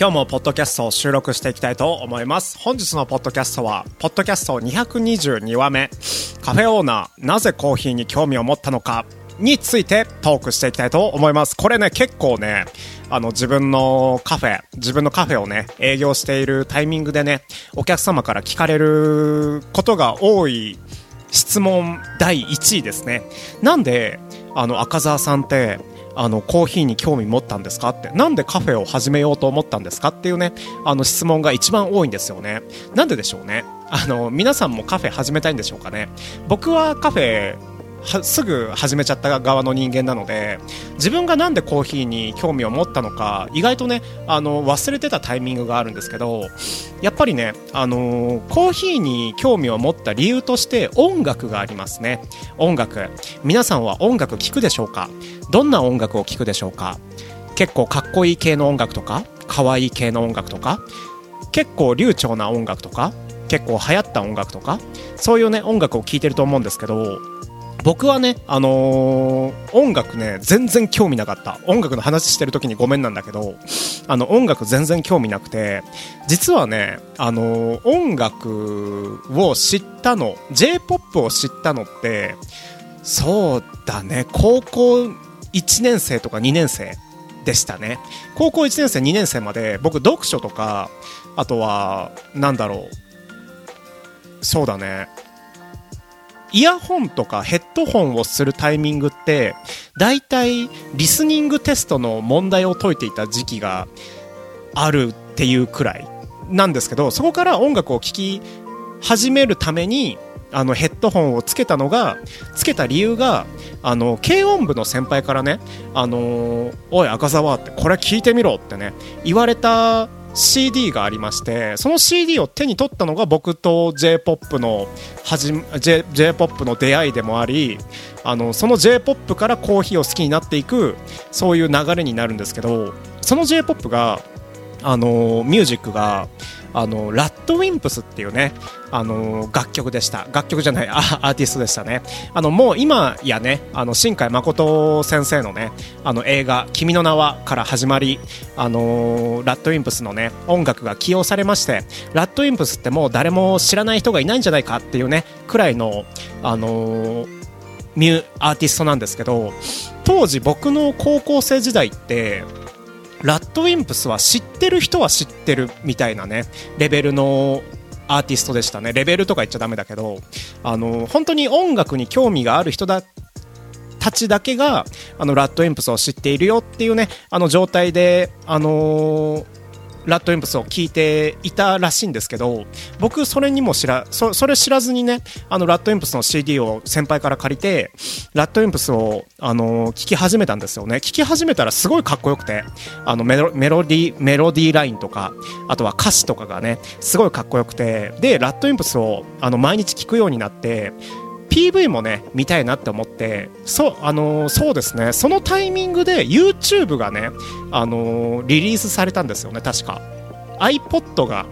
今日もポッドキャストを収録していきたいと思います。本日のポッドキャストはポッドキャスト222話目。カフェオーナーなぜコーヒーに興味を持ったのかについてトークしていきたいと思います。これね結構ねあの自分のカフェ自分のカフェをね営業しているタイミングでねお客様から聞かれることが多い質問第1位ですね。なんであの赤澤さんってあのコーヒーに興味持ったんですか？ってなんでカフェを始めようと思ったんですか？っていうねあの質問が一番多いんですよね。なんででしょうね？あの皆さんもカフェ始めたいんでしょうかね？僕はカフェすぐ始めちゃった側の人間なので自分がなんでコーヒーに興味を持ったのか意外とねあの忘れてたタイミングがあるんですけどやっぱりね、あのコーヒーに興味を持った理由として音楽がありますね。音楽。皆さんは音楽聴くでしょうか？どんな音楽を聴くでしょうか？結構かっこいい系の音楽とか可愛い系の音楽とか結構流暢な音楽とか結構流行った音楽とかそういうね音楽を聴いてると思うんですけど僕はね、あのー、音楽ね、全然興味なかった。音楽の話してる時にごめんなんだけど、あの、音楽全然興味なくて、実はね、あのー、音楽を知ったの、J-POP を知ったのって、そうだね、高校1年生とか2年生でしたね。高校1年生、2年生まで僕読書とか、あとは、なんだろう、そうだね、イヤホンとかヘッドホンをするタイミングって大体リスニングテストの問題を解いていた時期があるっていうくらいなんですけどそこから音楽を聴き始めるためにあのヘッドホンをつけたのがつけた理由があの軽音部の先輩からね「あのおい赤澤」ってこれ聞いてみろってね言われた CD がありましてその CD を手に取ったのが僕と j p o p のはじ J、j p o p の出会いでもありあのその j p o p からコーヒーを好きになっていくそういう流れになるんですけどその j p o p があのミュージックがあのラッドウィンプスっていうねあの楽曲でした。楽曲じゃないアーティストでしたね。あのもう今やねあの新海誠先生のねあの映画「君の名は」から始まりあのラッドウィンプスのね音楽が起用されましてラッドウィンプスってもう誰も知らない人がいないんじゃないかっていうねくらいのあのミューアーティストなんですけど当時僕の高校生時代ってラッドウィンプスは知ってる人は知ってるみたいなねレベルのアーティストでしたね。レベルとか言っちゃだめだけどあの本当に音楽に興味がある人だたちだけがあのラッドウィンプスを知っているよっていうねあの状態で、あのーラッドエンプスを聞いていたらしいんですけど僕それにも知らそそれ知らずにねあのラッドエンプスの CD を先輩から借りてラッドエンプスをあの聞き始めたんですよね。聞き始めたらすごいかっこよくてあのメロメロディメロディーラインとかあとは歌詞とかがねすごいかっこよくてでラッドエンプスをあの毎日聞くようになって PV もね見たいなって思ってそうあのー、そうですね。そのタイミングで YouTube がねあのー、リリースされたんですよね確か。iPod が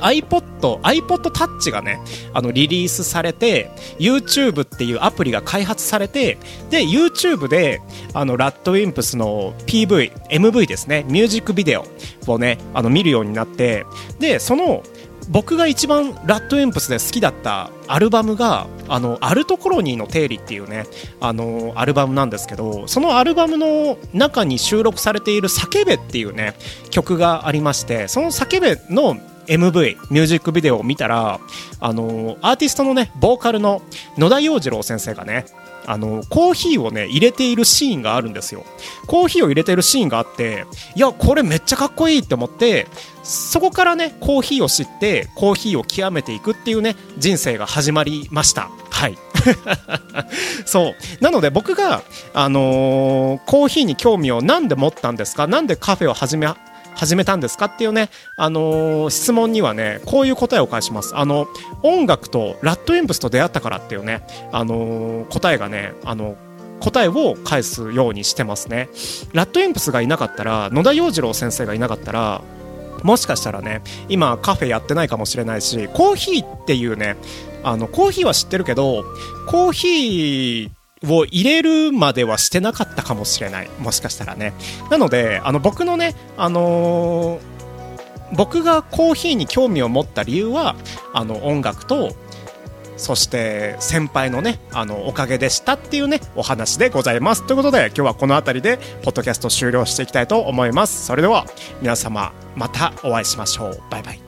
iPod、iPod Touch がね、あの、リリースされて、YouTube っていうアプリが開発されて、で、YouTube で、あの、ラッドウィンプスの PV、MV ですね、ミュージックビデオをね、あの、見るようになって、で、その、僕が一番ラッドエンプスで好きだったアルバムがあのアルトコロニーの定理っていうねあのアルバムなんですけどそのアルバムの中に収録されている「叫べ」っていうね曲がありましてその「叫べ」の MV ミュージックビデオを見たらあのアーティストのねボーカルの野田洋次郎先生がねあのコーヒーをね入れているシーンがあるんですよ。コーヒーを入れているシーンがあっていやこれめっちゃかっこいいって思ってそこからねコーヒーを知ってコーヒーを極めていくっていうね人生が始まりました。はい。そう。なので僕が、あのー、コーヒーに興味を何で持ったんですか？何でカフェを始め始めたんですかっていうね、あのー、質問にはねこういう答えを返します。あの音楽とラッドエンプスと出会ったからっていうね、あのー、答えがねあの答えを返すようにしてますね。ラッドエンプスがいなかったら野田洋次郎先生がいなかったらもしかしたらね今カフェやってないかもしれないしコーヒーっていうねあのコーヒーは知ってるけどコーヒーを入れるまではしてなかったかもしれない。もしかしたらね。なのであの僕のねあのー僕がコーヒーに興味を持った理由はあの音楽とそして先輩のねあのおかげでしたっていうねお話でございます。ということで今日はこの辺りでポッドキャスト終了していきたいと思います。それでは皆様またお会いしましょう。バイバイ。